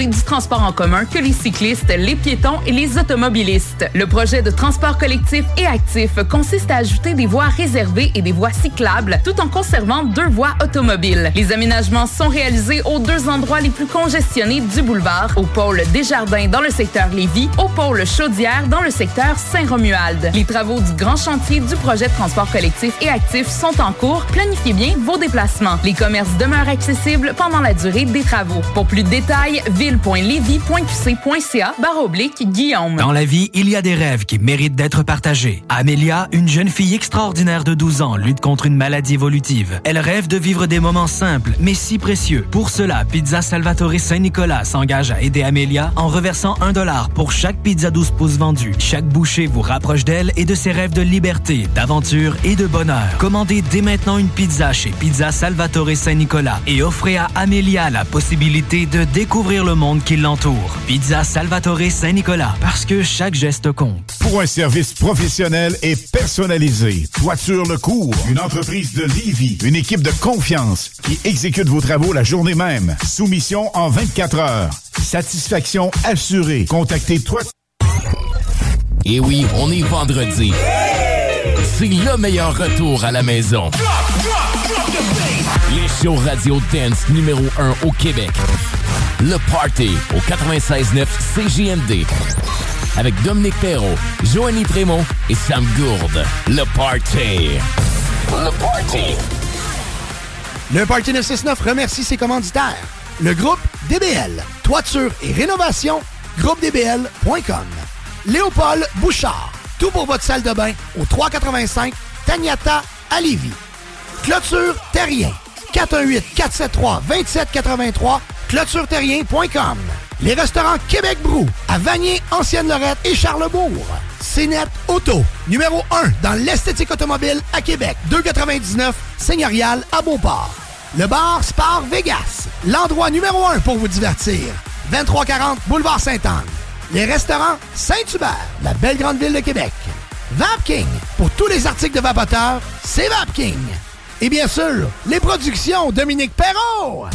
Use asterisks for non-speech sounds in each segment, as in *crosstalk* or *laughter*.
Du transport en commun que les cyclistes, les piétons et les automobilistes. Le projet de transport collectif et actif consiste à ajouter des voies réservées et des voies cyclables tout en conservant deux voies automobiles. Les aménagements sont réalisés aux deux endroits les plus congestionnés du boulevard, au pôle Desjardins dans le secteur Lévis, au pôle Chaudière dans le secteur Saint-Romuald. Les travaux du grand chantier du projet de transport collectif et actif sont en cours. Planifiez bien vos déplacements. Les commerces demeurent accessibles pendant la durée des travaux. Pour plus de détails, ville.levy.qc.ca barre oblique Guillaume. Dans la vie, il y a des rêves qui méritent d'être partagés. Amélia, une jeune fille extraordinaire de 12 ans, lutte contre une maladie évolutive. Elle rêve de vivre des moments simples, mais si précieux. Pour cela, Pizza Salvatore Saint-Nicolas s'engage à aider Amélia en reversant un dollar pour chaque pizza 12 pouces vendue. Chaque bouchée vous rapproche d'elle et de ses rêves de liberté, d'aventure et de bonheur. Commandez dès maintenant une pizza chez Pizza Salvatore Saint-Nicolas et offrez à Amélia la possibilité de découvrir le monde qui l'entoure. Pizza Salvatore Saint-Nicolas, parce que chaque geste compte. Pour un service professionnel et personnalisé, Toiture Le Cours, une entreprise de Livy, une équipe de confiance qui exécute vos travaux la journée même. Soumission en 24 heures. Satisfaction assurée. Contactez Toiture. Et oui, on est vendredi. C'est le meilleur retour à la maison. Les shows radio dance numéro 1 au Québec. Le Party au 96.9 CJMD. Avec Dominique Perrault, Joanny Prémont et Sam Gourde. Le Party. Le Party. Le Party 969 remercie ses commanditaires. Le groupe DBL, toiture et rénovation, groupedbl.com. Léopold Bouchard, tout pour votre salle de bain au 385 Tagnata à. Clôture Terrien, 418-473-2783, clôtureterrien.com. Les restaurants Québec Brou, à Vanier, Ancienne-Lorette et Charlebourg. CNET Auto, numéro 1 dans l'esthétique automobile à Québec. 2,99 Seigneurial à Beauport. Le bar Spar Vegas, l'endroit numéro 1 pour vous divertir. 2340 Boulevard Sainte-Anne. Les restaurants Saint-Hubert, la belle grande ville de Québec. Vapking, pour tous les articles de vapoteurs, c'est Vapking. Et bien sûr, les productions Dominique Perrault.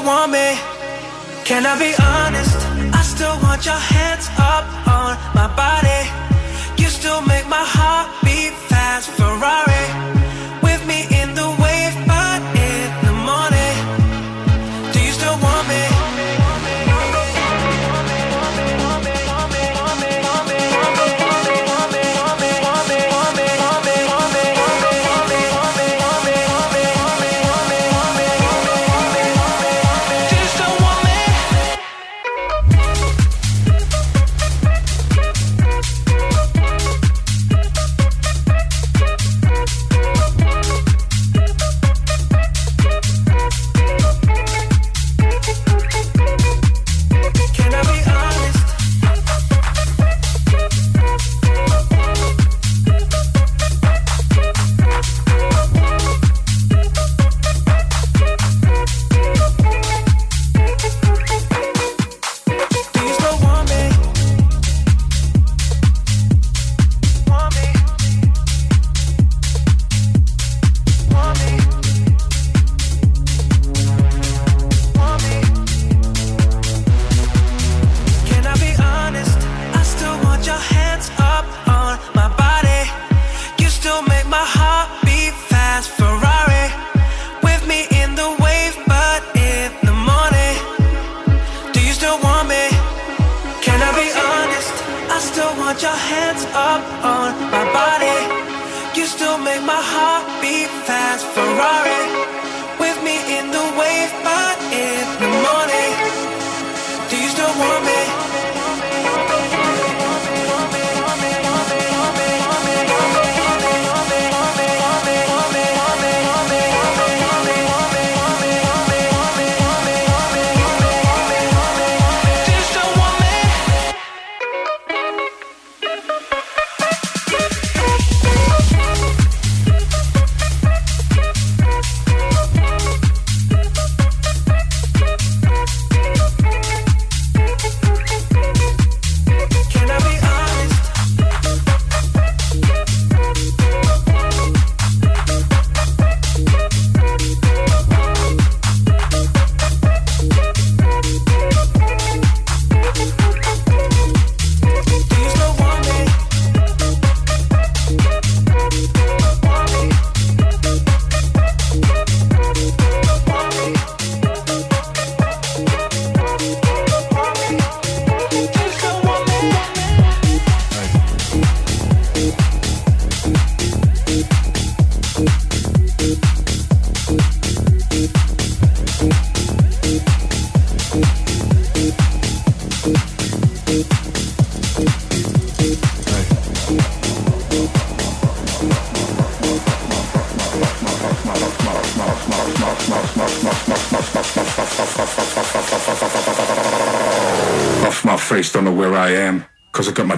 Want me?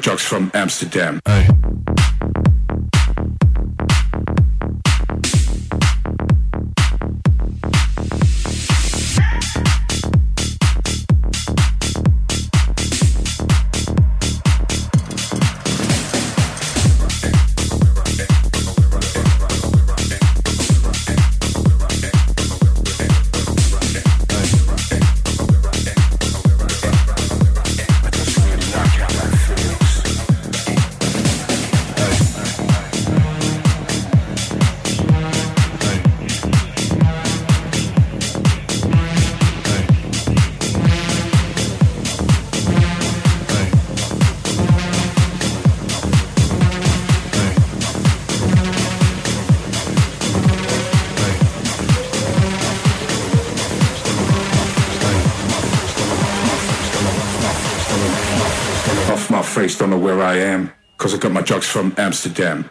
Jocks from Amsterdam. Hey. From Amsterdam.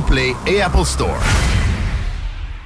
Play et Apple Store.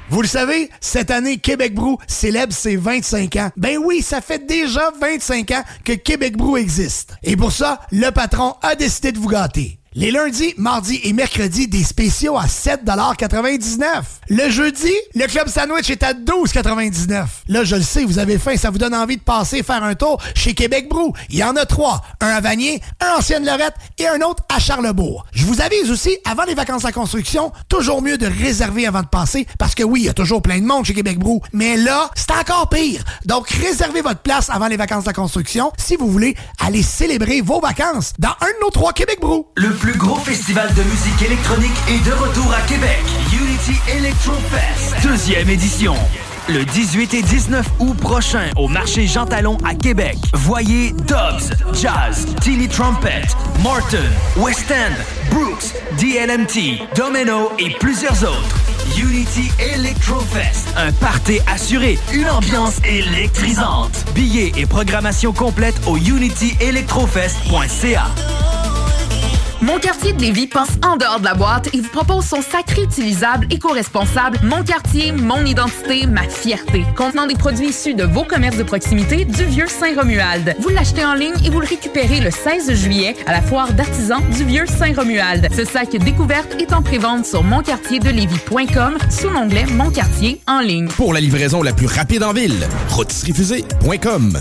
Vous le savez, cette année, Québec Brou célèbre ses 25 ans. Ben oui, ça fait déjà 25 ans que Québec Brou existe. Et pour ça, le patron a décidé de vous gâter. Les lundis, mardis et mercredis, des spéciaux à 7,99 Le jeudi, le club sandwich est à 12,99 Là, je le sais, vous avez faim, ça vous donne envie de passer faire un tour chez Québec Brou. Il y en a trois. Un à Vanier, un Ancienne Lorette et un autre à Charlebourg. Je vous avise aussi, avant les vacances en construction, toujours mieux de réserver avant de passer parce que oui, il y a toujours plein de monde chez Québec Brou. Mais là, c'est encore pire. Donc, réservez votre place avant les vacances de construction si vous voulez aller célébrer vos vacances dans un de nos trois Québec Brou. Plus gros festival de musique électronique est de retour à Québec. Unity Electro Fest, deuxième édition. Le 18 et 19 août prochain au marché Jean Talon à Québec. Voyez Dobbs, Jazz, Tilly Trumpet, Martin, West End, Brooks, DLMT, Domino et plusieurs autres. Unity Electro Fest, un party assuré, une ambiance électrisante. Billets et programmation complète au unityelectrofest.ca. Mon quartier de Lévis pense en dehors de la boîte et vous propose son sac réutilisable éco-responsable Mon quartier, mon identité, ma fierté. Contenant des produits issus de vos commerces de proximité du vieux Saint-Romuald. Vous l'achetez en ligne et vous le récupérez le 16 juillet à la foire d'artisans du vieux Saint-Romuald. Ce sac découverte est en prévente sur monquartierdelévis.com sous l'onglet Mon quartier en ligne. Pour la livraison la plus rapide en ville, rôtisseriefusée.com.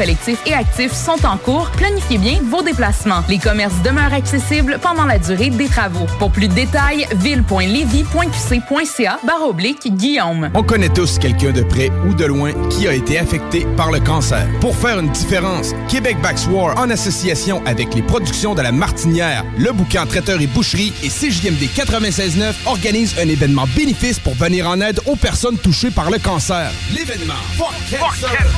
et actif sont en cours. Planifiez bien vos déplacements. Les commerces demeurent accessibles pendant la durée des travaux. Pour plus de détails, ville.levy.qc.ca barre oblique Guillaume. On connaît tous quelqu'un de près ou de loin qui a été affecté par le cancer. Pour faire une différence, Québec Backs War, en association avec les productions de la Martinière, le bouquin Traiteur et Boucherie et CJMD 96.9 organise un événement bénéfice pour venir en aide aux personnes touchées par le cancer. L'événement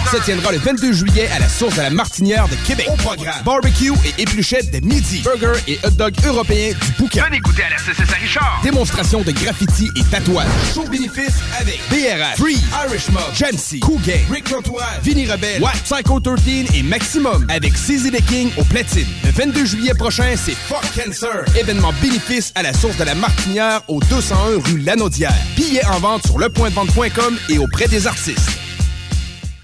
se tiendra le 22 juillet à la source de la Martinière de Québec. Au programme, barbecue et épluchettes de midi. Burger et hot dog européens du bouquin. Venez goûter à la CCS Richard. Démonstration de graffiti et tatouage. Show bénéfice avec BRH, Free, Irish Mob, Jamsey, Cool Gang, Rick Rotoir, Vinny Rebelle, Watt, Psycho 13 et Maximum avec CZ The King au platine. Le 22 juillet prochain, c'est Fuck Cancer. Événement bénéfice à la source de la Martinière au 201 rue Lanaudière. Billets en vente sur lepointdevente.com et auprès des artistes.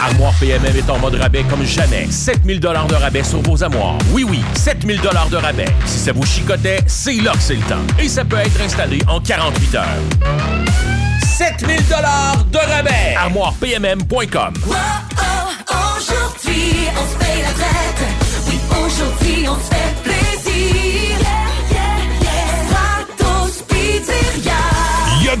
Armoire PMM est en mode rabais comme jamais. 7000 dollars de rabais sur vos armoires. Oui, oui, 7000 dollars de rabais. Si ça vous chicotait, c'est là que c'est le temps. Et ça peut être installé en 48 heures. 7000 dollars de rabais. ArmoirePMM.com. Aujourd'hui, on se paye la traite. Oui, aujourd'hui, on se fait plaisir.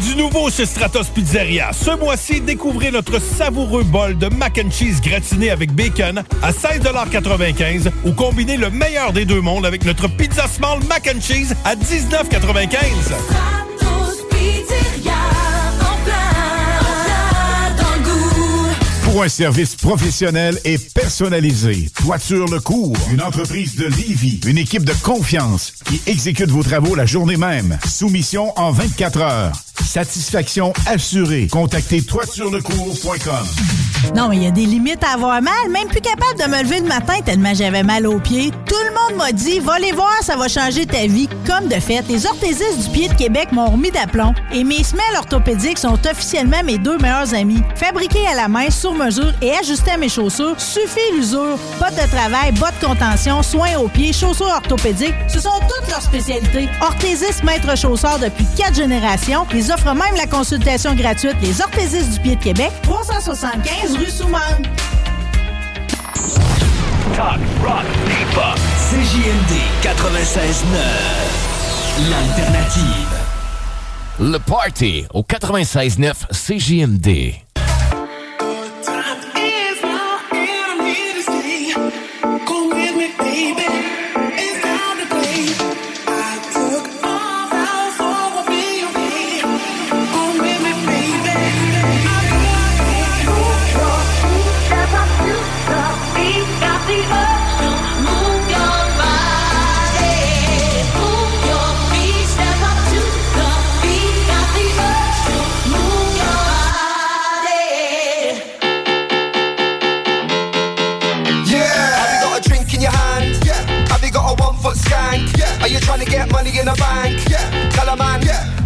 Du nouveau chez Stratos Pizzeria. Ce mois-ci, découvrez notre savoureux bol de mac and cheese gratiné avec bacon à 16,95 ou combinez le meilleur des deux mondes avec notre pizza small mac and cheese à 19,95. Un service professionnel et personnalisé, Toiture Le Cours, une entreprise de Livy, une équipe de confiance qui exécute vos travaux la journée même. Soumission en 24 heures. Satisfaction assurée. Contactez toiturelecours.com. Non, mais il y a des limites à avoir mal. Même plus capable de me lever le matin tellement j'avais mal aux pieds. Tout le monde m'a dit, va les voir, ça va changer ta vie. Comme de fait, les orthésistes du pied de Québec m'ont remis d'aplomb et mes semelles orthopédiques sont officiellement mes deux meilleurs amis. Fabriqués à la main, sur mesure et ajustés à mes chaussures, suffit l'usure. Bottes de travail, bottes de contention, soins aux pieds, chaussures orthopédiques, ce sont toutes leurs spécialités. Orthésistes maître chausseur depuis quatre générations, ils offrent même la consultation gratuite Les orthésistes du pied de Québec, 375 rue Souman. Talk, rock, hip-hop. CJMD 96.9. L'alternative. Le Party au 96.9 CJMD. Got a one foot skank? Yeah. Are you trying to get money in the bank? Yeah. Tell a man. Yeah.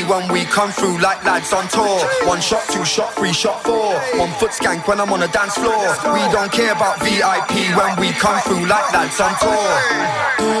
when we come through like lads on tour. One shot, two shot, three shot, four. One foot skank when I'm on the dance floor. We don't care about VIP when we come through like lads on tour.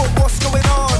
What, what's going on?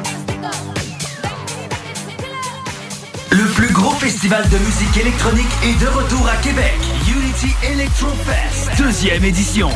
Le plus gros festival de musique électronique est de retour à Québec. Unity Electrofest, deuxième édition.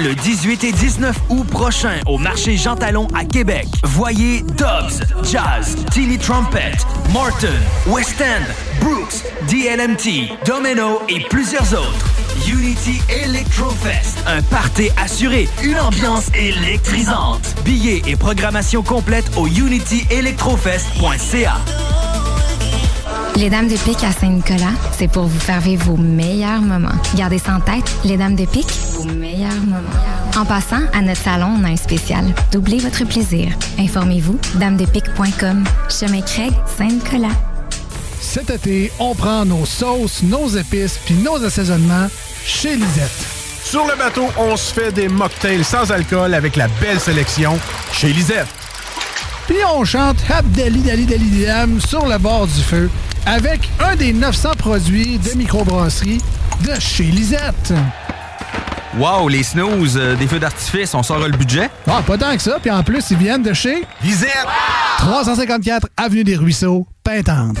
Le 18 et 19 août prochain au marché Jean Talon à Québec. Voyez Dobbs, Jazz, Tilly Trumpet, Morton, West End, Brooks, DLMT, Domino et plusieurs autres. Unity Electrofest, un party assuré, une ambiance électrisante. Billets et programmation complète au unityelectrofest.ca. Les Dames de Pique à Saint-Nicolas, c'est pour vous faire vivre vos meilleurs moments. Gardez ça en tête, les Dames de Pique, vos meilleurs moments. En passant, à notre salon, on a un spécial. Doublez votre plaisir. Informez-vous, damedepique.com. Chemin Craig, Saint-Nicolas. Cet été, on prend nos sauces, nos épices puis nos assaisonnements chez Lisette. Sur le bateau, on se fait des mocktails sans alcool avec la belle sélection chez Lisette. Puis on chante Abdali Dali Dali Dam sur le bord du feu avec un des 900 produits de microbrasserie de chez Lisette. Wow, les snooze, euh, des feux d'artifice, on sort le budget? Ah, pas tant que ça. Puis en plus, ils viennent de chez Lisette! 354 Avenue des Ruisseaux, Pintendre.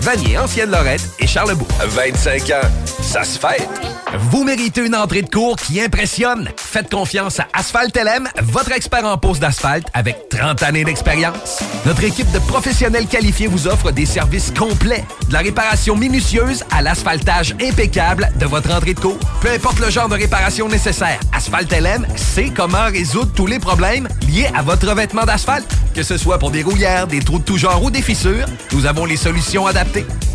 Vanier, Ancienne Lorette et Charlebourg. 25 ans, ça se fait. Vous méritez une entrée de cours qui impressionne. Faites confiance à Asphalt LM, votre expert en pose d'asphalte avec 30 années d'expérience. Notre équipe de professionnels qualifiés vous offre des services complets, de la réparation minutieuse à l'asphaltage impeccable de votre entrée de cours. Peu importe le genre de réparation nécessaire, Asphalt LM sait comment résoudre tous les problèmes liés à votre revêtement d'asphalte. Que ce soit pour des rouillères, des trous de tout genre ou des fissures, nous avons les solutions adaptées.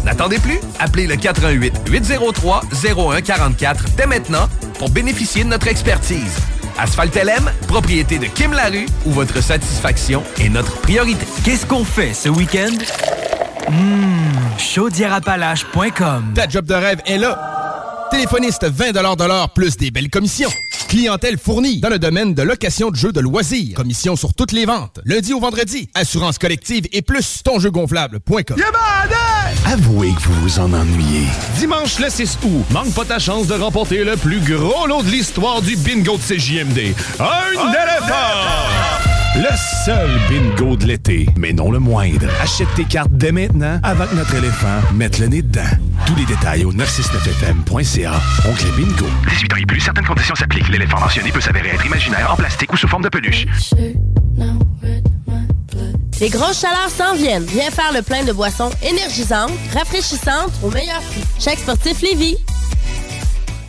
N'attendez plus, appelez le 88 803 0144 dès maintenant pour bénéficier de notre expertise. Asphalt LM, propriété de Kim Larue, où votre satisfaction est notre priorité. Qu'est-ce qu'on fait ce week-end? Mmh, chaudièrapalache.com Ta job de rêve est là. Téléphoniste 20 de l'heure plus des belles commissions. Clientèle fournie dans le domaine de location de jeux de loisirs. Commission sur toutes les ventes. Lundi au vendredi. Assurance collective et plus tonjeugonflable.com. Avouez que vous vous en ennuyez. Dimanche le 6 août, manque pas ta chance de remporter le plus gros lot de l'histoire du bingo de CJMD. Un éléphant! Le seul bingo de l'été, mais non le moindre. Achète tes cartes dès maintenant avant que notre éléphant mette le nez dedans. Tous les détails au 969fm.ca. Oncle Bingo. 18 ans et plus, certaines conditions s'appliquent. L'éléphant mentionné peut s'avérer être imaginaire, en plastique ou sous forme de peluche. Les grosses chaleurs s'en viennent. Viens faire le plein de boissons énergisantes, rafraîchissantes au meilleur prix. Chaque sportif Lévis.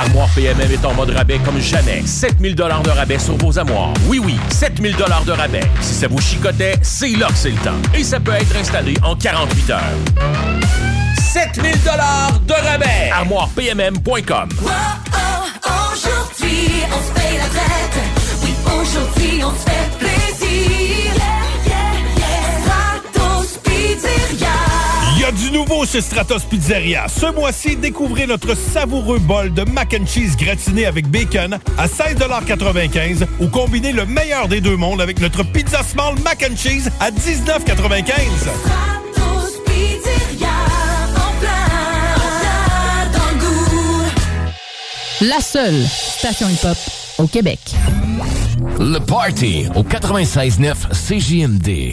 Armoire PMM est en mode rabais comme jamais. 7000 dollars de rabais sur vos armoires. Oui, oui, 7000 dollars de rabais. Si ça vous chicotait, c'est là que c'est le temps. Et ça peut être installé en 48 heures. 7000 dollars de rabais. ArmoirePMM.com. Aujourd'hui, on se paye la traite. Oui, aujourd'hui, on se fait plaisir. A du nouveau chez Stratos Pizzeria. Ce mois-ci, découvrez notre savoureux bol de mac and cheese gratiné avec bacon à 16,95 ou combinez le meilleur des deux mondes avec notre pizza small mac and cheese à 19,95. Stratos Pizzeria. En plein, en plein dans le goût. La seule station hip-hop au Québec. Le Party au 96.9 CJMD.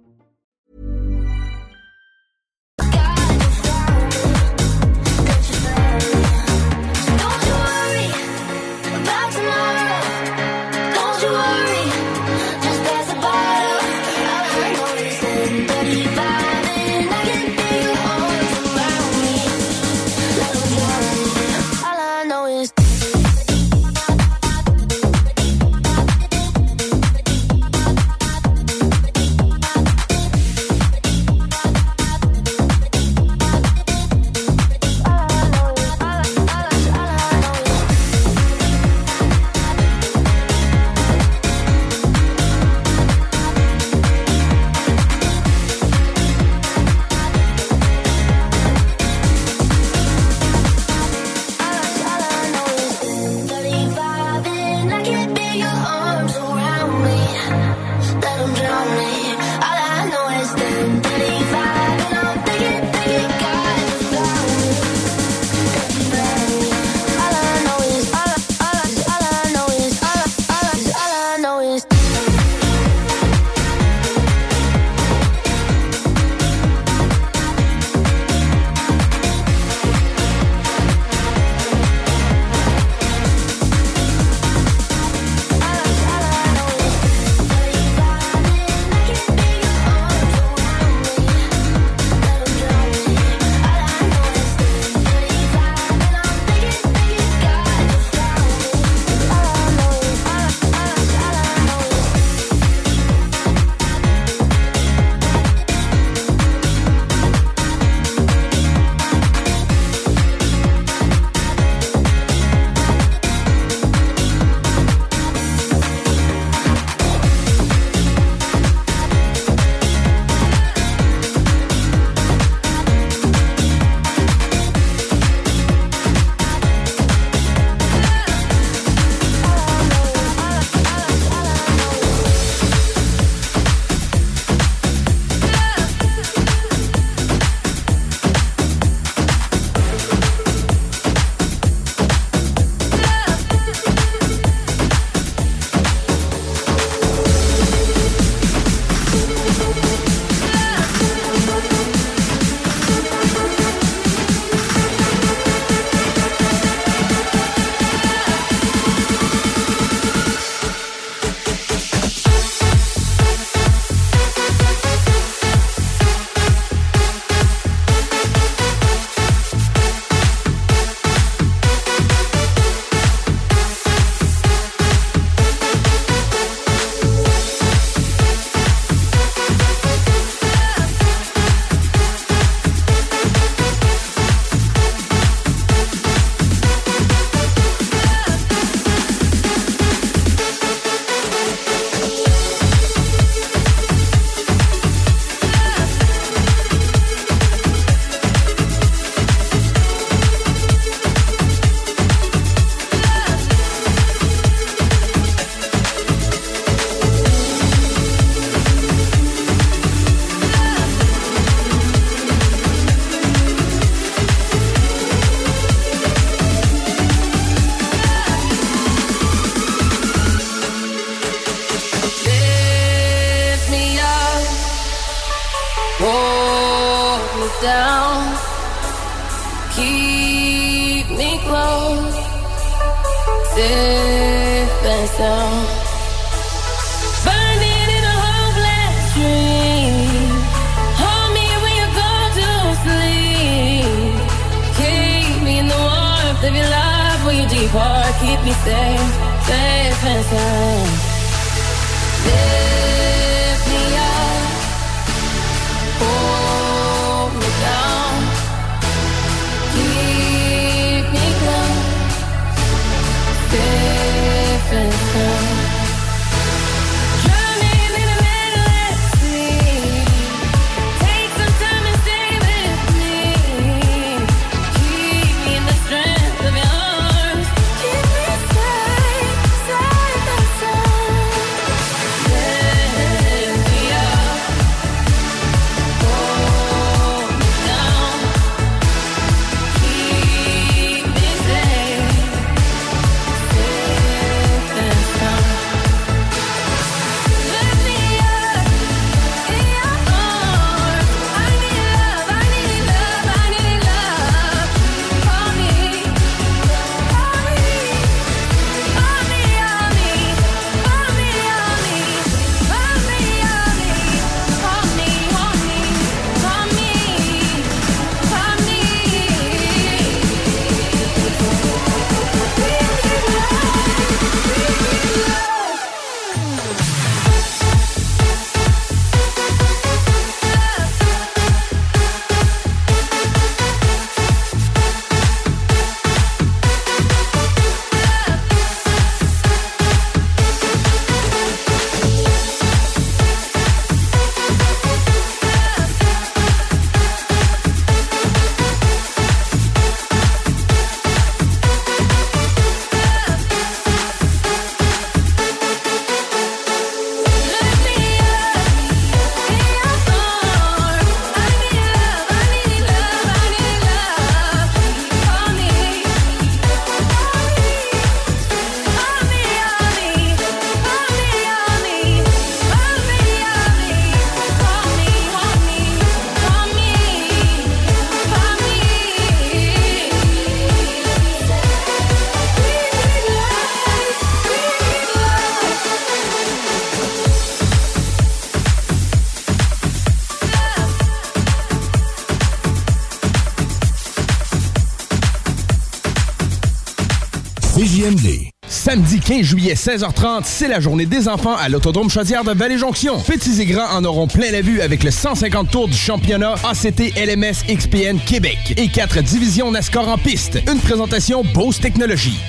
15 juillet, 16h30, c'est la journée des enfants à l'Autodrome Chaudière de Vallée-Jonction. Petits et grands en auront plein la vue avec le 150 tours du championnat ACT LMS XPN Québec et quatre divisions NASCAR en piste. Une présentation Bose Technologies.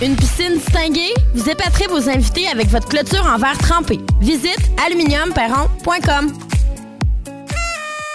Une piscine distinguée? Vous épaterez vos invités avec votre clôture en verre trempé. Visite aluminiumperron.com.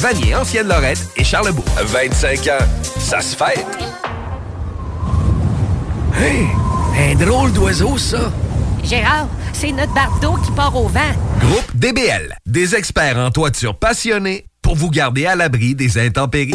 Vanier, Ancienne-Lorette et Charlebourg. 25 ans, ça se fête. Hey, un drôle d'oiseau, ça. Gérard, c'est notre bardeau qui part au vent. Groupe DBL, des experts en toiture passionnés pour vous garder à l'abri des intempéries.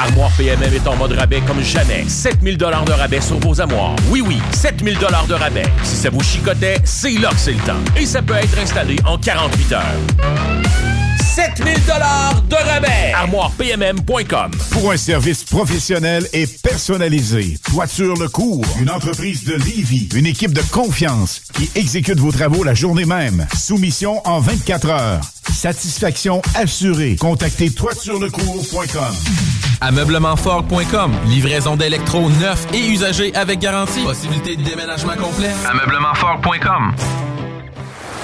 Armoire PMM est en mode rabais comme jamais. 7000 dollars de rabais sur vos armoires. Oui, oui, 7000 dollars de rabais. Si ça vous chicotait, c'est là que c'est le temps. Et ça peut être installé en 48 heures. 7000 dollars de rabais. ArmoirePMM.com. Pour un service professionnel et personnalisé, Toiture Le Cours, une entreprise de Lévis, une équipe de confiance qui exécute vos travaux la journée même. Soumission en 24 heures. Satisfaction assurée. Contactez toiturelecours.com. Ameublementfort.com. Livraison d'électro neufs et usagés avec garantie. Possibilité de déménagement complet. Ameublementfort.com.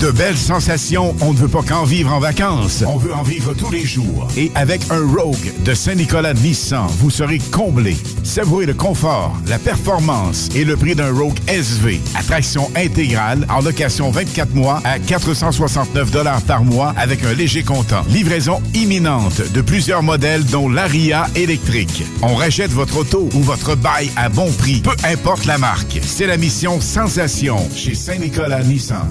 De belles sensations, on ne veut pas qu'en vivre en vacances. On veut en vivre tous les jours. Et avec un Rogue de Saint-Nicolas Nissan, vous serez comblé. Savourez le confort, la performance et le prix d'un Rogue SV. Attraction intégrale en location 24 mois à 469 par mois avec un léger comptant. Livraison imminente de plusieurs modèles dont l'Aria électrique. On rachète votre auto ou votre bail à bon prix, peu importe la marque. C'est la mission Sensation chez Saint-Nicolas Nissan.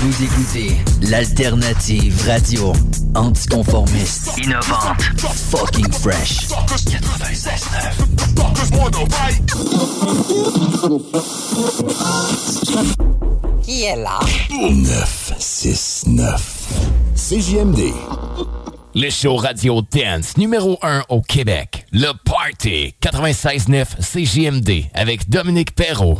Vous écoutez l'alternative radio anticonformiste, innovante, fucking fresh. 96.9. Qui est là? 969. CJMD. Le show radio dance numéro 1 au Québec. Le Party 96.9 CJMD avec Dominique Perrault.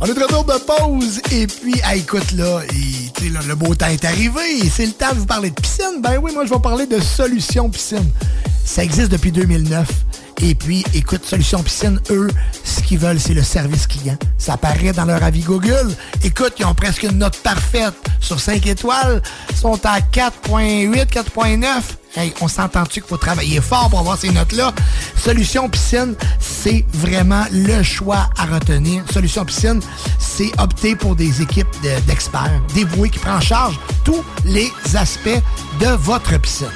On est de retour de pause et puis, ah, écoute là, le beau temps est arrivé et c'est le temps de vous parler de piscine. Ben oui, moi je vais parler de Solution Piscine. Ça existe depuis 2009. Et puis, écoute, Solution Piscine, eux, ce qu'ils veulent, c'est le service client. Ça apparaît dans leur avis Google. Écoute, ils ont presque une note parfaite sur 5 étoiles. Ils sont à 4.8, 4.9. Hey, on s'entend-tu qu'il faut travailler fort pour avoir ces notes-là? Solution Piscine, c'est vraiment le choix à retenir. Solution Piscine, c'est opter pour des équipes d'experts dévoués qui prennent en charge tous les aspects de votre piscine.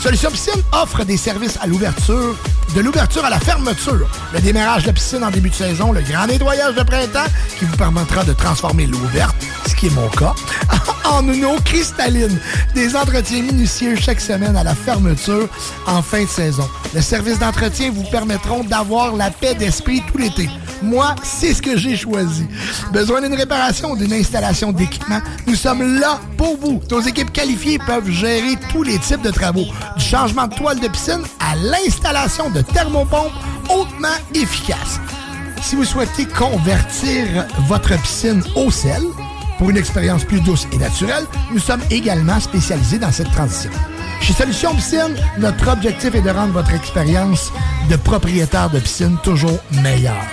Solution Piscine offre des services à l'ouverture, de l'ouverture à la fermeture, le démarrage de la piscine en début de saison, le grand nettoyage de printemps qui vous permettra de transformer l'eau verte, ce qui est mon cas, *laughs* en une eau cristalline. Des entretiens minutieux chaque semaine à la fermeture en fin de saison. Le service d'entretien vous permettront d'avoir la paix d'esprit tout l'été. Moi, c'est ce que j'ai choisi. Besoin d'une réparation d'une installation d'équipement? Nous sommes là pour vous. Nos équipes qualifiées peuvent gérer tous les types de travaux, du changement de toile de piscine à l'installation de thermopompes hautement efficaces. Si vous souhaitez convertir votre piscine au sel pour une expérience plus douce et naturelle, nous sommes également spécialisés dans cette transition. Chez Solution Piscine, notre objectif est de rendre votre expérience de propriétaire de piscine toujours meilleure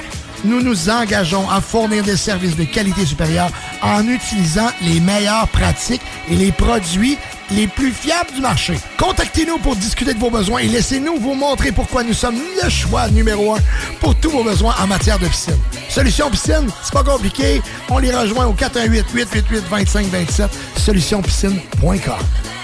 nous nous engageons à fournir des services de qualité supérieure en utilisant les meilleures pratiques et les produits les plus fiables du marché. Contactez-nous pour discuter de vos besoins et laissez-nous vous montrer pourquoi nous sommes le choix numéro un pour tous vos besoins en matière de piscine. Solution Piscine, c'est pas compliqué. On les rejoint au 418 888 2527 solutionpiscine.com.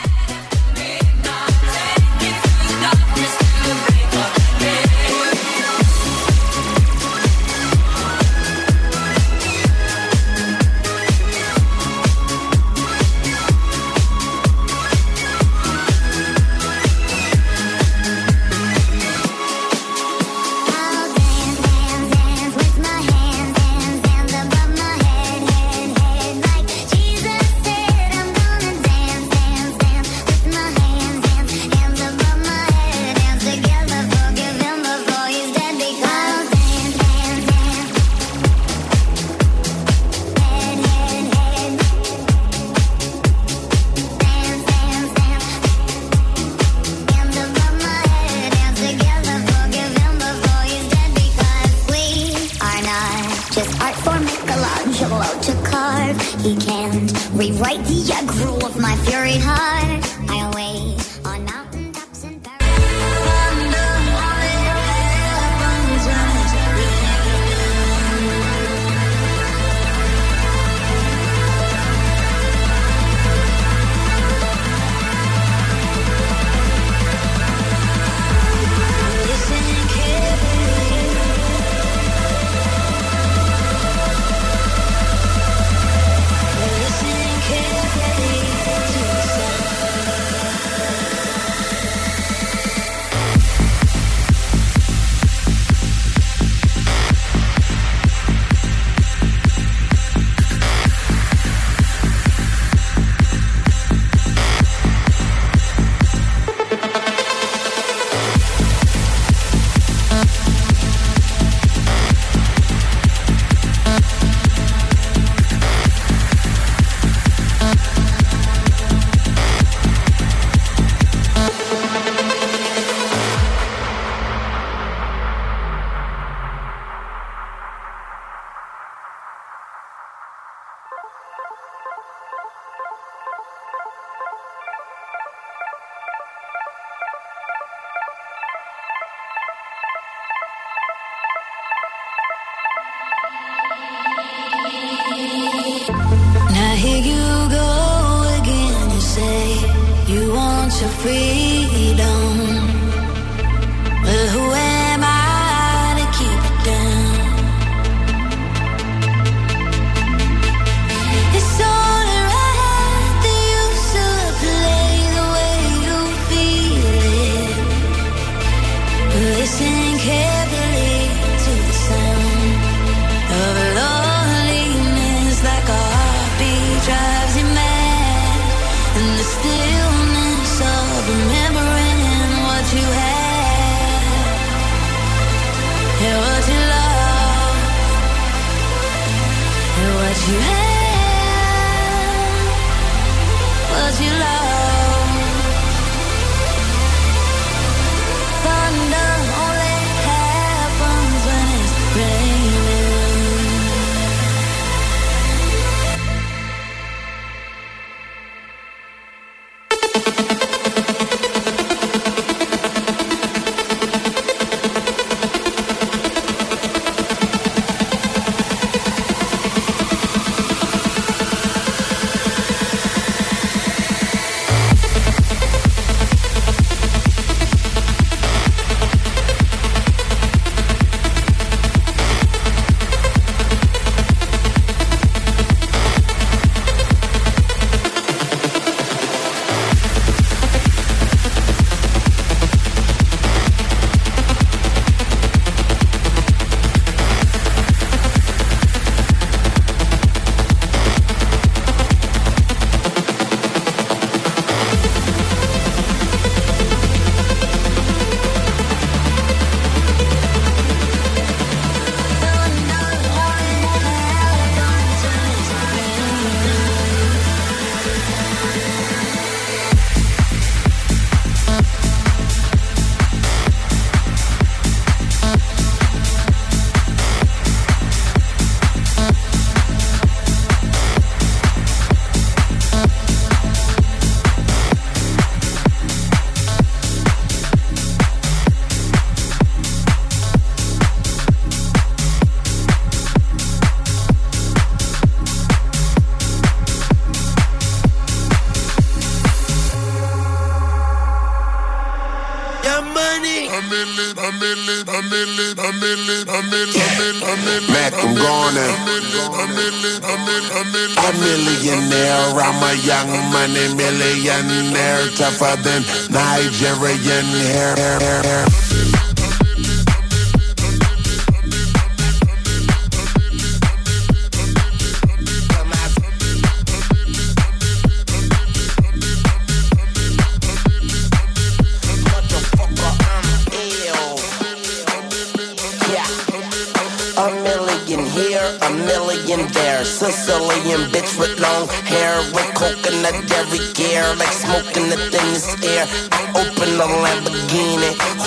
I'm a young money millionaire, tougher than Nigerian hair. hair, hair.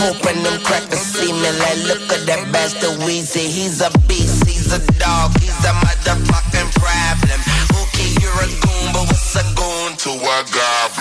Open them crackers see me like, look at that bastard Weezy. He's a beast, he's a dog, he's a motherfucking problem. Okay, you're a goon, but what's a goon to a goblin?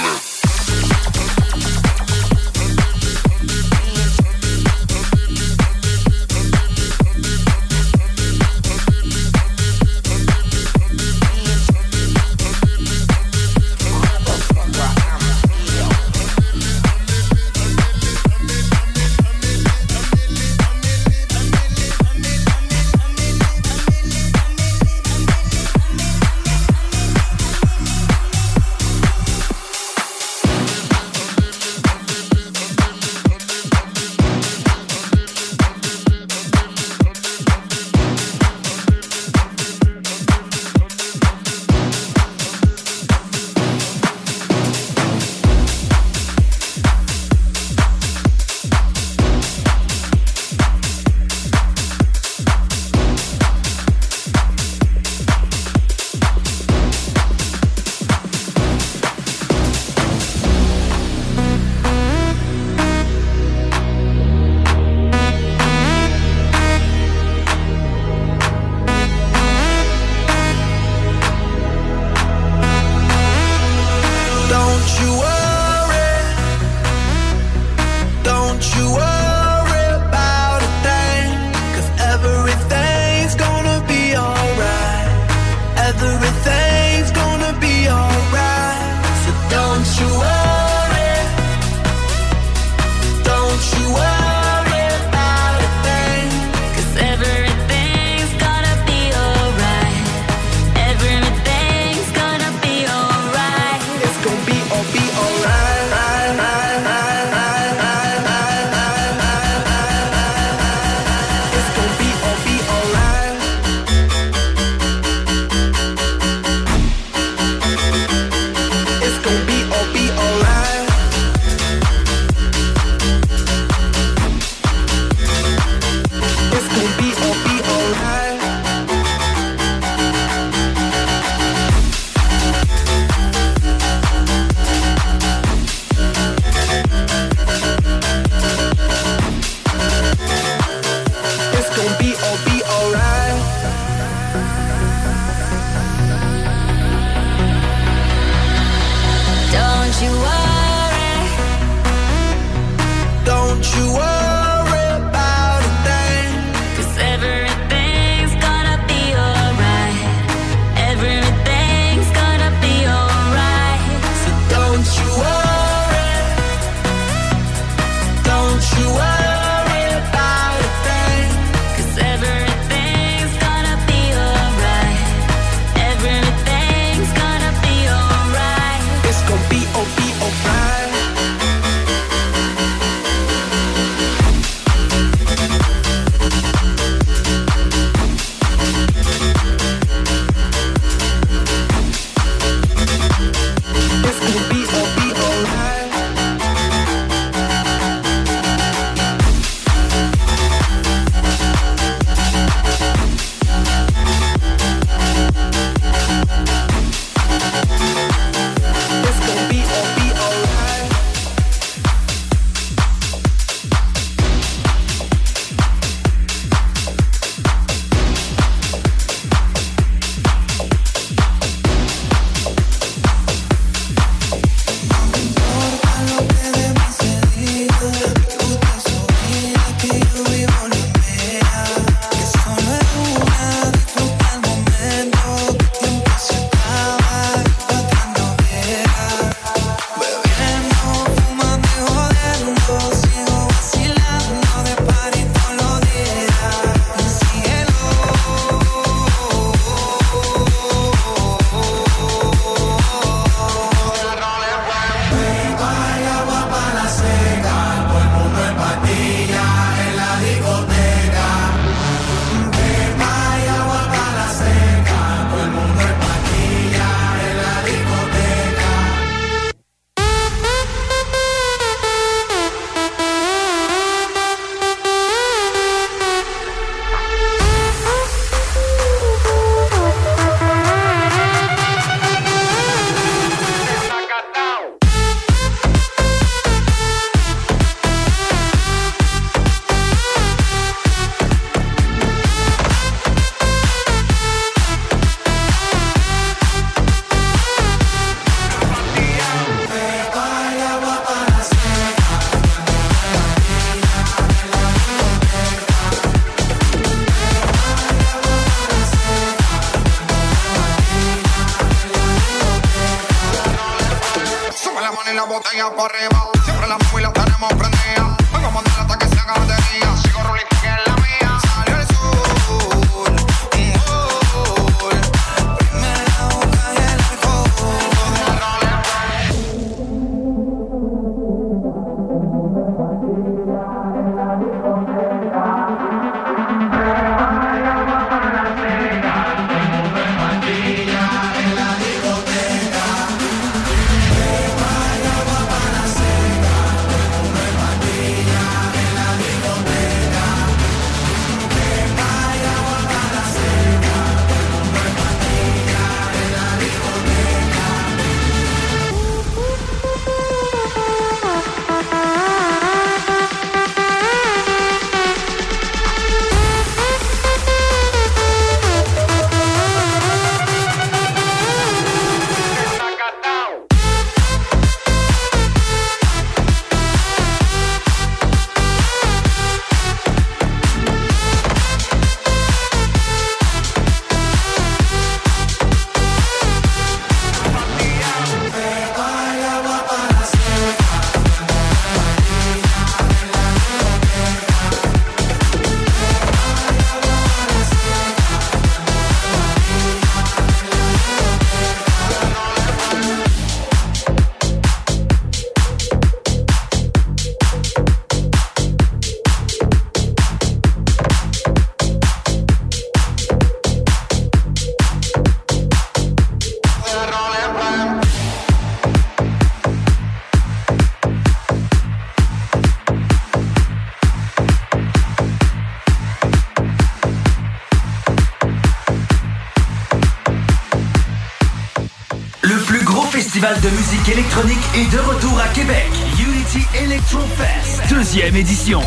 De musique électronique est de retour à Québec. Unity Electro Fest, deuxième édition.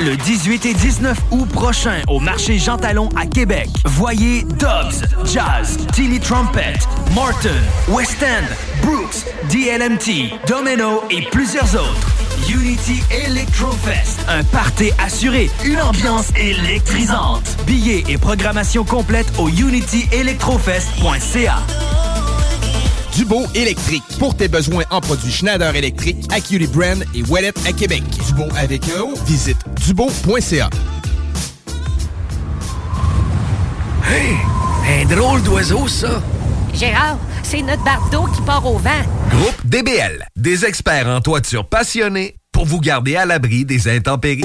Le 18 et 19 août prochain au marché Jean Talon à Québec. Voyez Dobbs, Jazz, Tilly Trumpet, Martin, West End, Brooks, DLMT, Domino et plusieurs autres. Unity Electro Fest, un party assuré, une ambiance électrisante. Billets et programmation complète au unityelectrofest.ca. Dubo électrique. Pour tes besoins en produits Schneider électrique, Acuity Brand et Wallet à Québec. Dubo avec un O? Visite dubo.ca. Hey! Un drôle d'oiseau, ça! Gérard, c'est notre bardeau qui part au vent. Groupe DBL, des experts en toiture passionnés pour vous garder à l'abri des intempéries.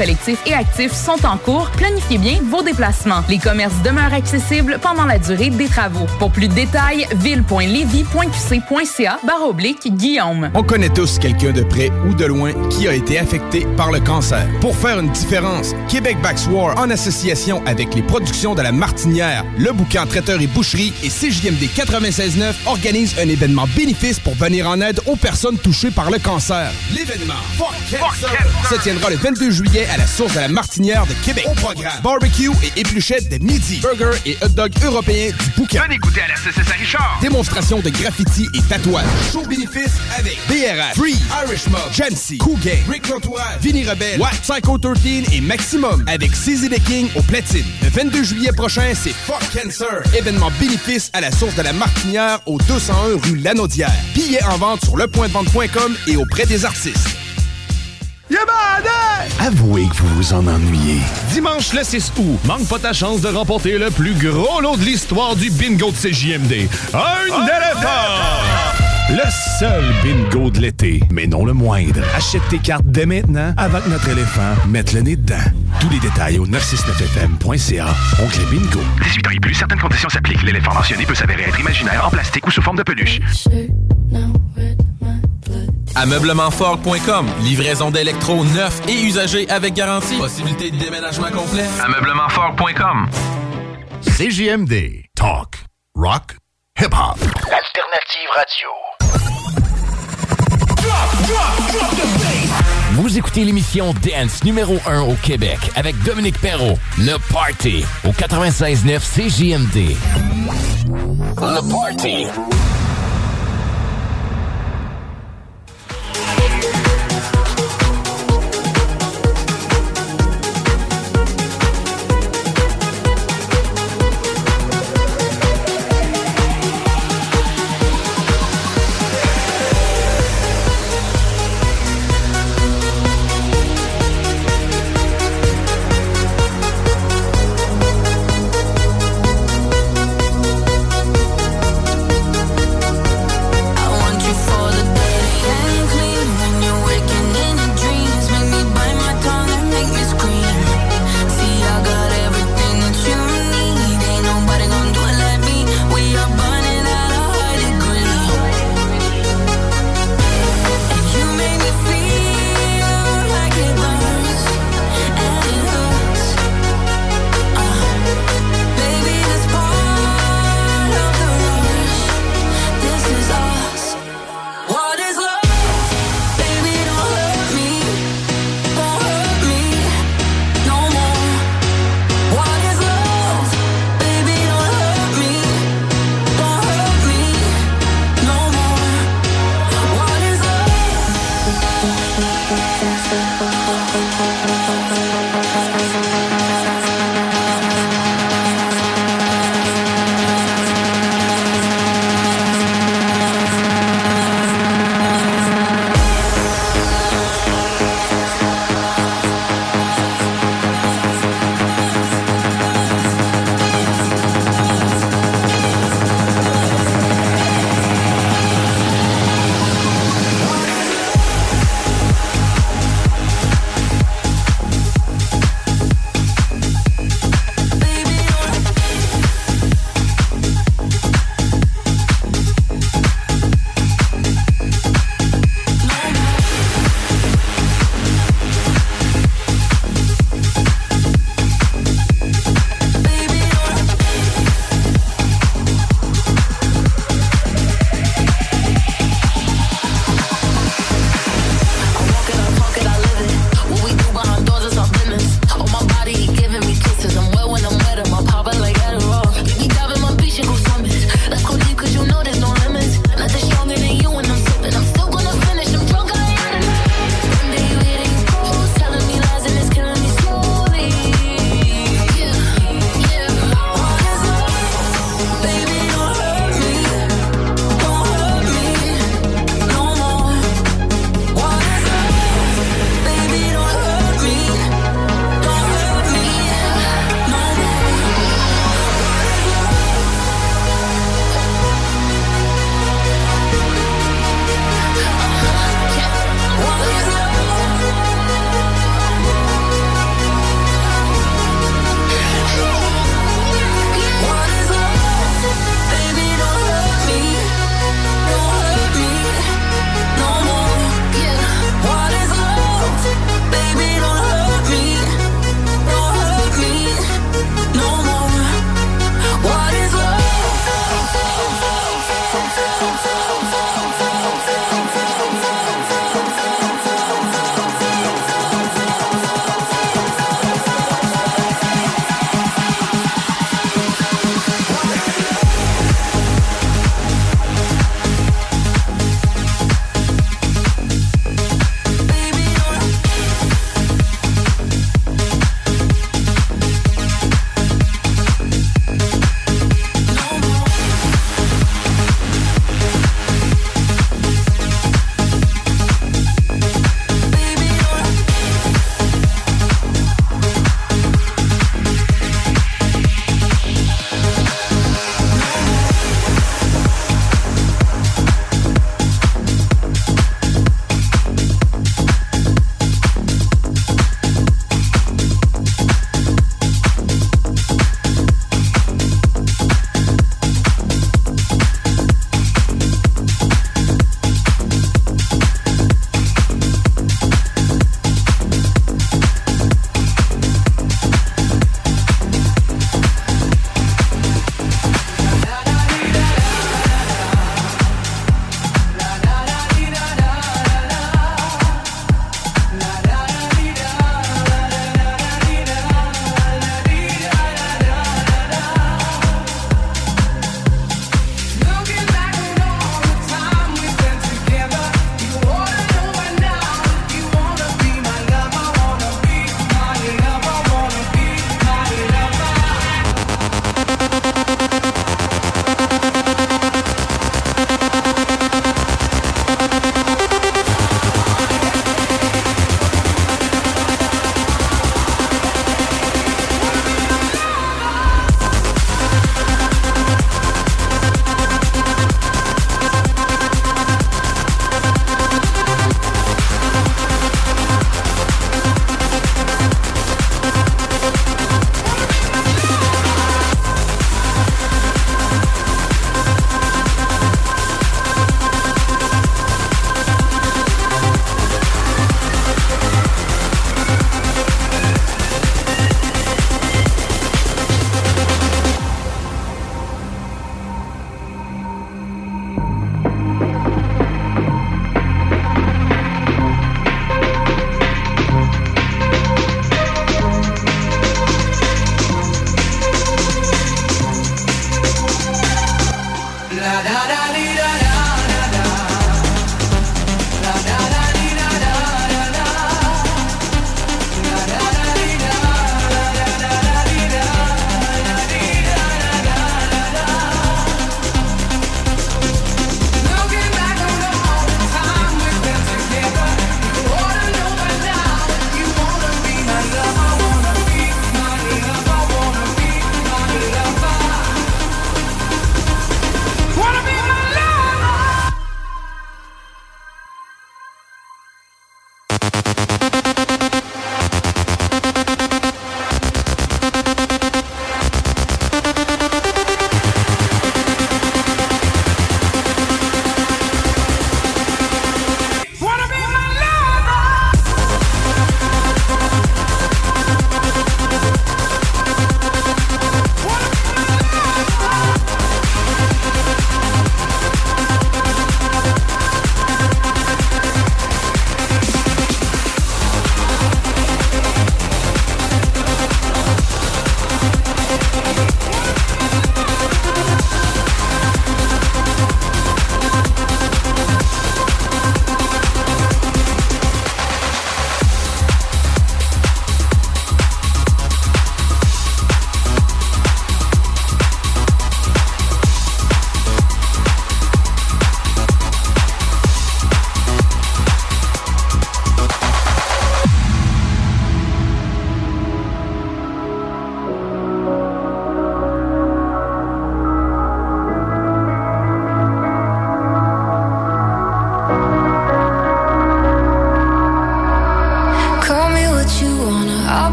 collectif et actif sont en cours. Planifiez bien vos déplacements. Les commerces demeurent accessibles pendant la durée des travaux. Pour plus de détails, ville.levy.qc.ca barre oblique Guillaume. On connaît tous quelqu'un de près ou de loin qui a été affecté par le cancer. Pour faire une différence, Québec War en association avec les productions de la Martinière, le bouquin Traiteur et Boucherie et CJMD 96.9 organise un événement bénéfice pour venir en aide aux personnes touchées par le cancer. L'événement se tiendra le 22 juillet à la source de la Martinière de Québec. Au programme, barbecue et épluchette de midi, burger et hot dog européens du bouquin. Venez goûter à la CCS Richard. Démonstration de graffiti et tatouage. Show bénéfice avec BRF, Free, Irish Mob, Jamsey, Cool Gang, Rick L'Entourage, Vinny Rebelle, What, Psycho 13 et Maximum avec CZ The King au platine. Le 22 juillet prochain, c'est Fuck Cancer. Événement bénéfice à la source de la Martinière au 201 rue Lanaudière. Billets en vente sur lepointdevente.com et auprès des artistes. Avouez que vous vous en ennuyez. Dimanche le 6 août, manque pas ta chance de remporter le plus gros lot de l'histoire du bingo de CJMD. Un éléphant! Le seul bingo de l'été, mais non le moindre. Achète tes cartes dès maintenant avant que notre éléphant mette le nez dedans. Tous les détails au 969fm.ca. Oncle Bingo. 18 ans et plus, certaines conditions s'appliquent. L'éléphant mentionné peut s'avérer être imaginaire, en plastique ou sous forme de peluche. Ameublementfort.com. Livraison d'électro neufs et usagés avec garantie. Possibilité de déménagement complet. Ameublementfort.com. CJMD. Talk. Rock. Hip-hop. L'alternative radio. Vous écoutez l'émission Dance numéro 1 au Québec avec Dominique Perrault. Le Party au 96.9 CJMD. Le Party.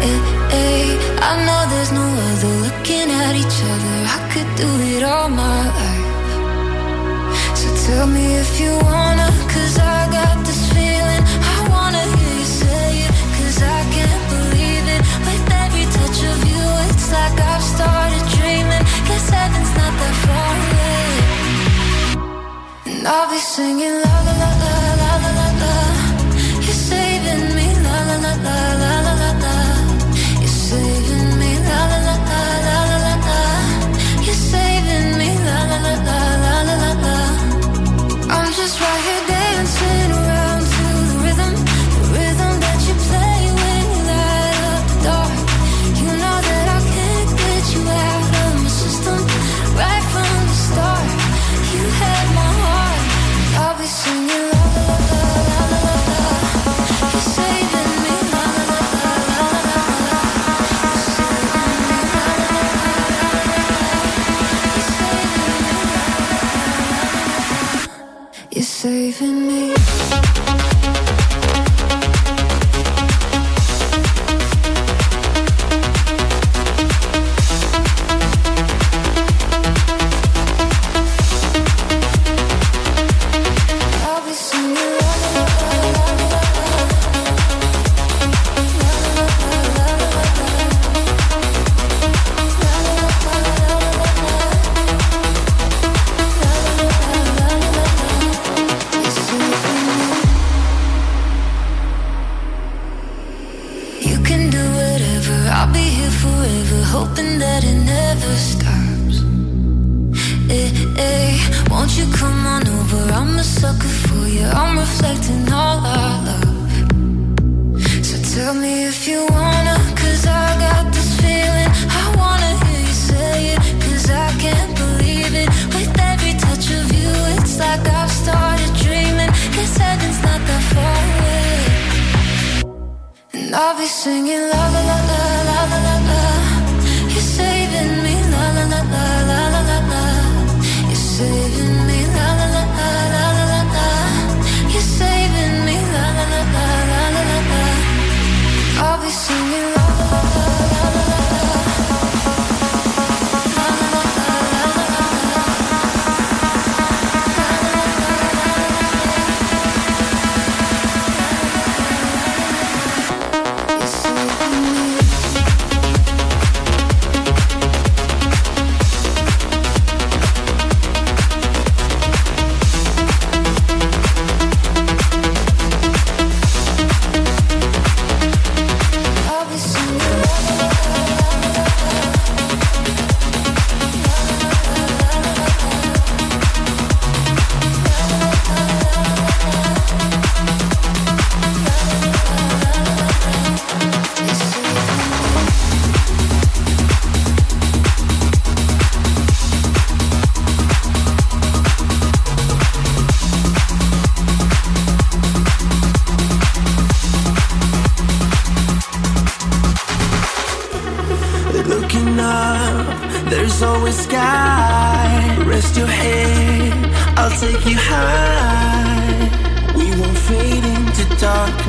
I know there's no other looking at each other. I could do it all my life. So tell me if you wanna, cause I got this feeling. I wanna hear you say it, cause I can't believe it. With every touch of you, it's like I've started dreaming. Guess heaven's not that far away. And I'll be singing love.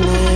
me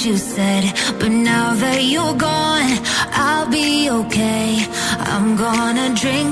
you said. But now that you're gone, I'll be okay. I'm gonna drink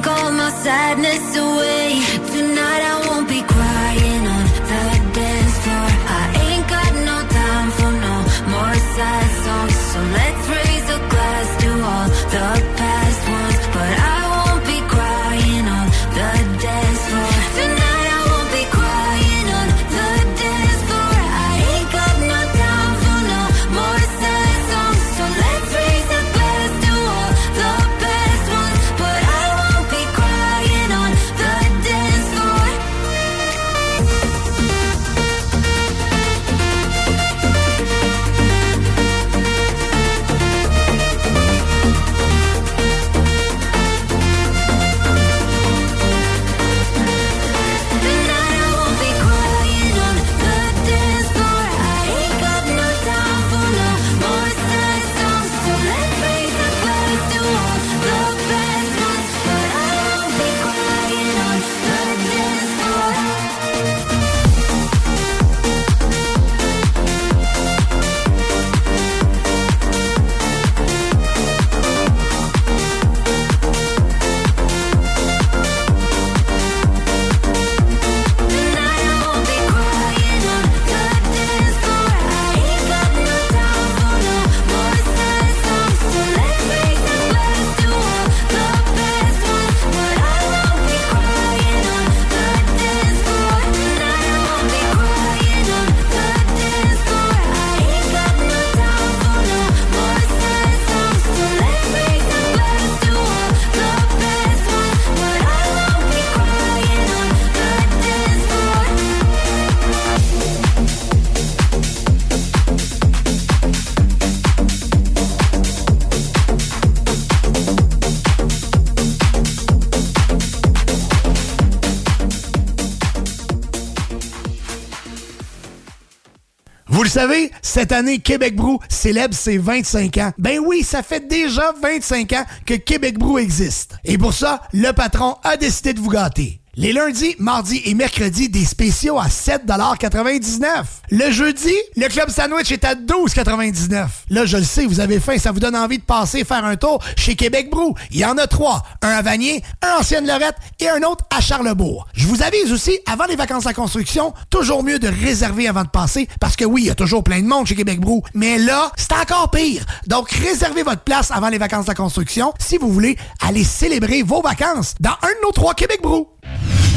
cette année, Québec Brou célèbre ses 25 ans. Ben oui, ça fait déjà 25 ans que Québec Brou existe. Et pour ça, le patron a décidé de vous gâter. Les lundis, mardis et mercredis, des spéciaux à 7,99 Le jeudi, le club sandwich est à 12,99 Là, je le sais, vous avez faim, ça vous donne envie de passer faire un tour chez Québec Brou. Il y en a trois. Un à Vanier, un à Ancienne-Lorette et un autre à Charlebourg. Je vous avise aussi, avant les vacances à construction, toujours mieux de réserver avant de passer, parce que oui, il y a toujours plein de monde chez Québec Brou. Mais là, c'est encore pire. Donc, réservez votre place avant les vacances de construction si vous voulez aller célébrer vos vacances dans un de nos trois Québec Brou.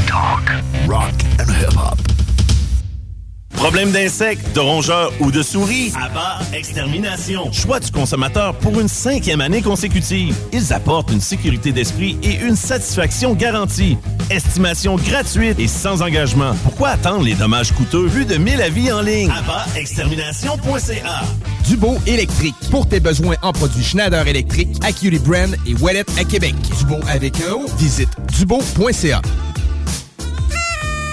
Talk, rock and hip-hop. Problème d'insectes, de rongeurs ou de souris? Abba Extermination. Choix du consommateur pour une cinquième année consécutive. Ils apportent une sécurité d'esprit et une satisfaction garantie. Estimation gratuite et sans engagement. Pourquoi attendre les dommages coûteux vu de 1000 avis en ligne? AbbaExtermination.ca Dubo électrique. Pour tes besoins en produits Schneider électrique, Acuity Brand et Wallet à Québec. Dubo avec un O? Visite dubo.ca.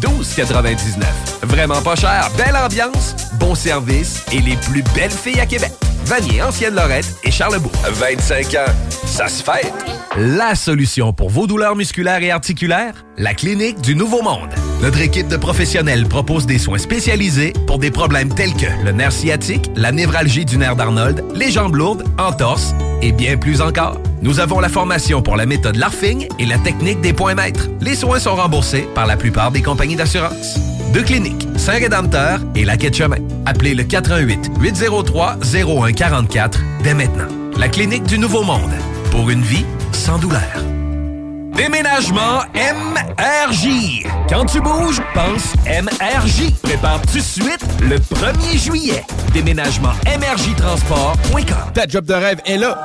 12,99. Vraiment pas cher, belle ambiance, bon service et les plus belles filles à Québec. Vanier, Ancienne-Lorette et Charlebourg. 25 ans, ça se fait. La solution pour vos douleurs musculaires et articulaires? La Clinique du Nouveau Monde. Notre équipe de professionnels propose des soins spécialisés pour des problèmes tels que le nerf sciatique, la névralgie du nerf d'Arnold, les jambes lourdes, entorses et bien plus encore. Nous avons la formation pour la méthode LARFING et la technique des points maîtres. Les soins sont remboursés par la plupart des compagnies d'assurance. Deux cliniques, Saint-Rédempteur et la Quai de Chemin. Appelez le 418 803 0144 dès maintenant. La Clinique du Nouveau Monde. Pour une vie sans douleur. Déménagement MRJ. Quand tu bouges, pense MRJ. Prépare tout de suite le 1er juillet. Déménagement MRJTransport.com. Ta job de rêve est là.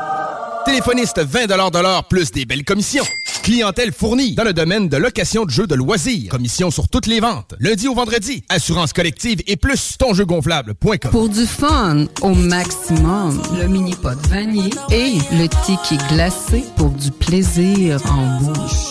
Téléphoniste 20 de l'heure plus des belles commissions. Clientèle fournie dans le domaine de location de jeux de loisirs. Commission sur toutes les ventes. Lundi au vendredi. Assurance collective et plus tonjeugonflable.com. Pour du fun au maximum, le mini pot vanille et le ticket glacé pour du plaisir en bouche.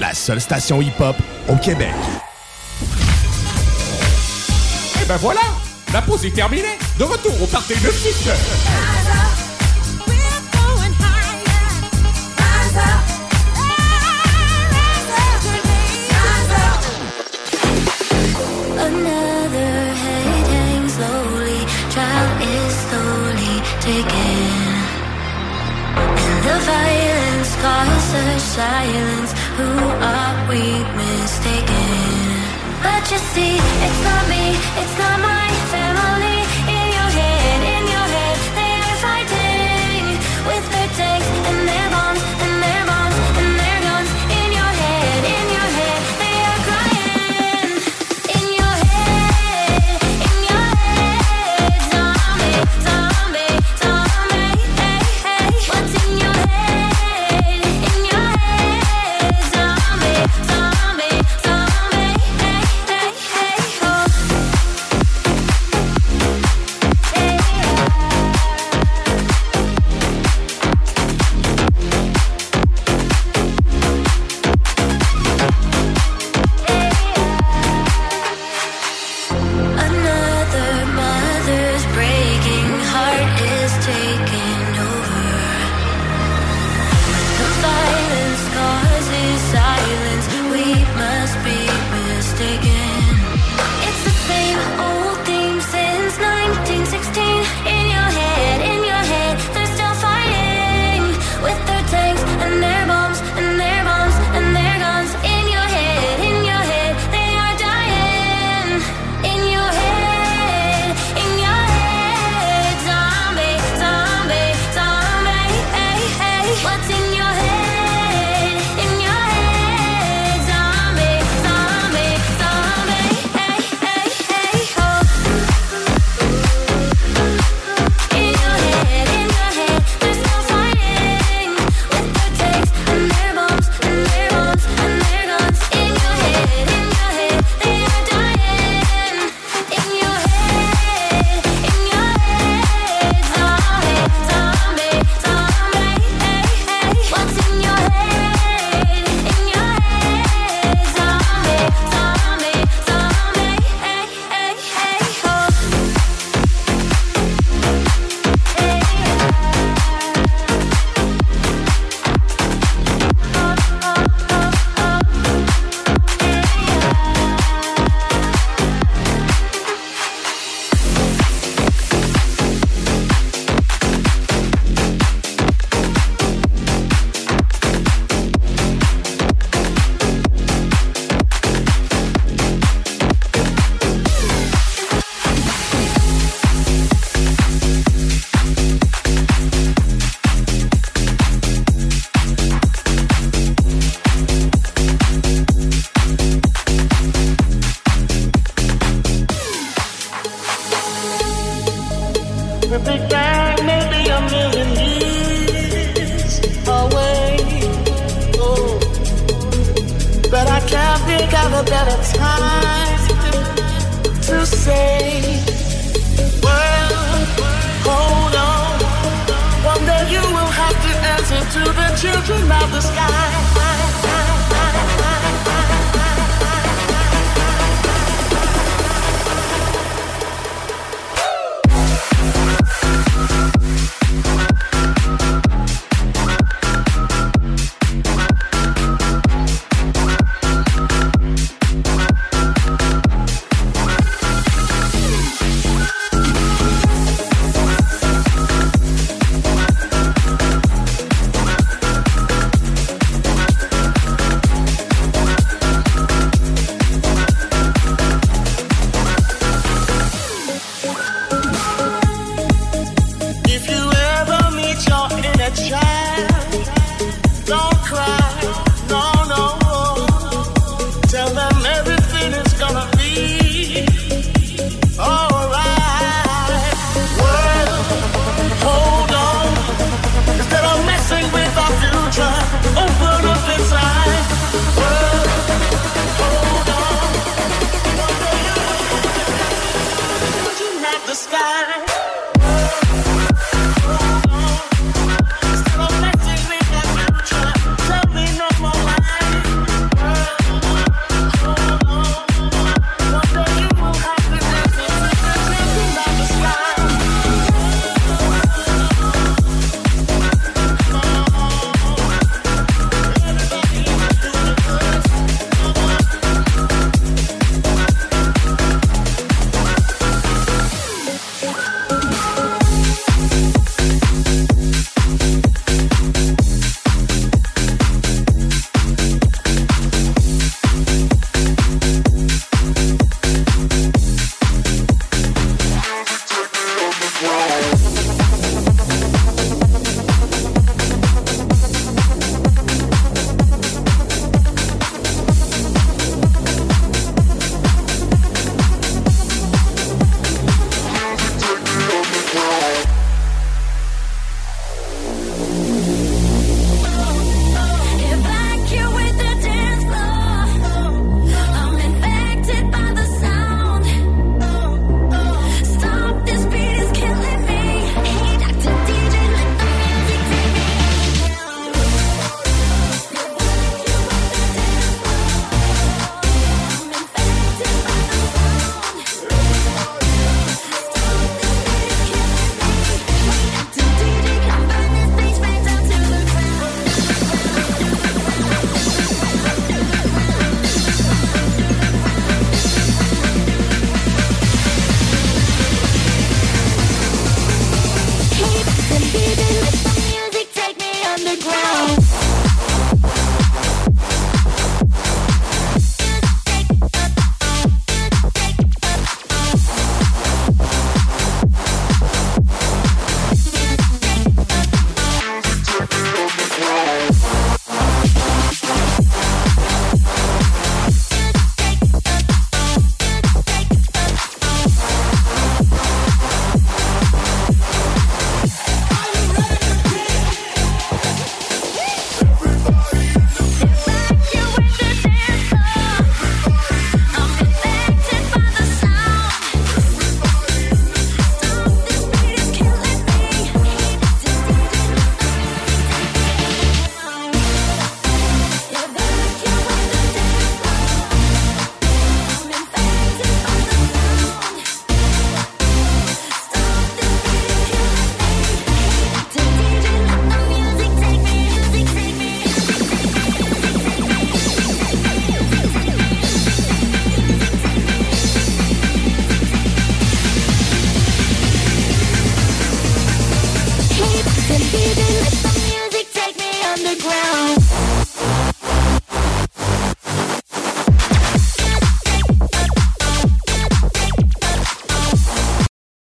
La seule station hip-hop au Québec. Et ben voilà, la pause est terminée. De retour au party de 6 Another closer silence Who are we mistaken? But you see, it's not me, it's not mine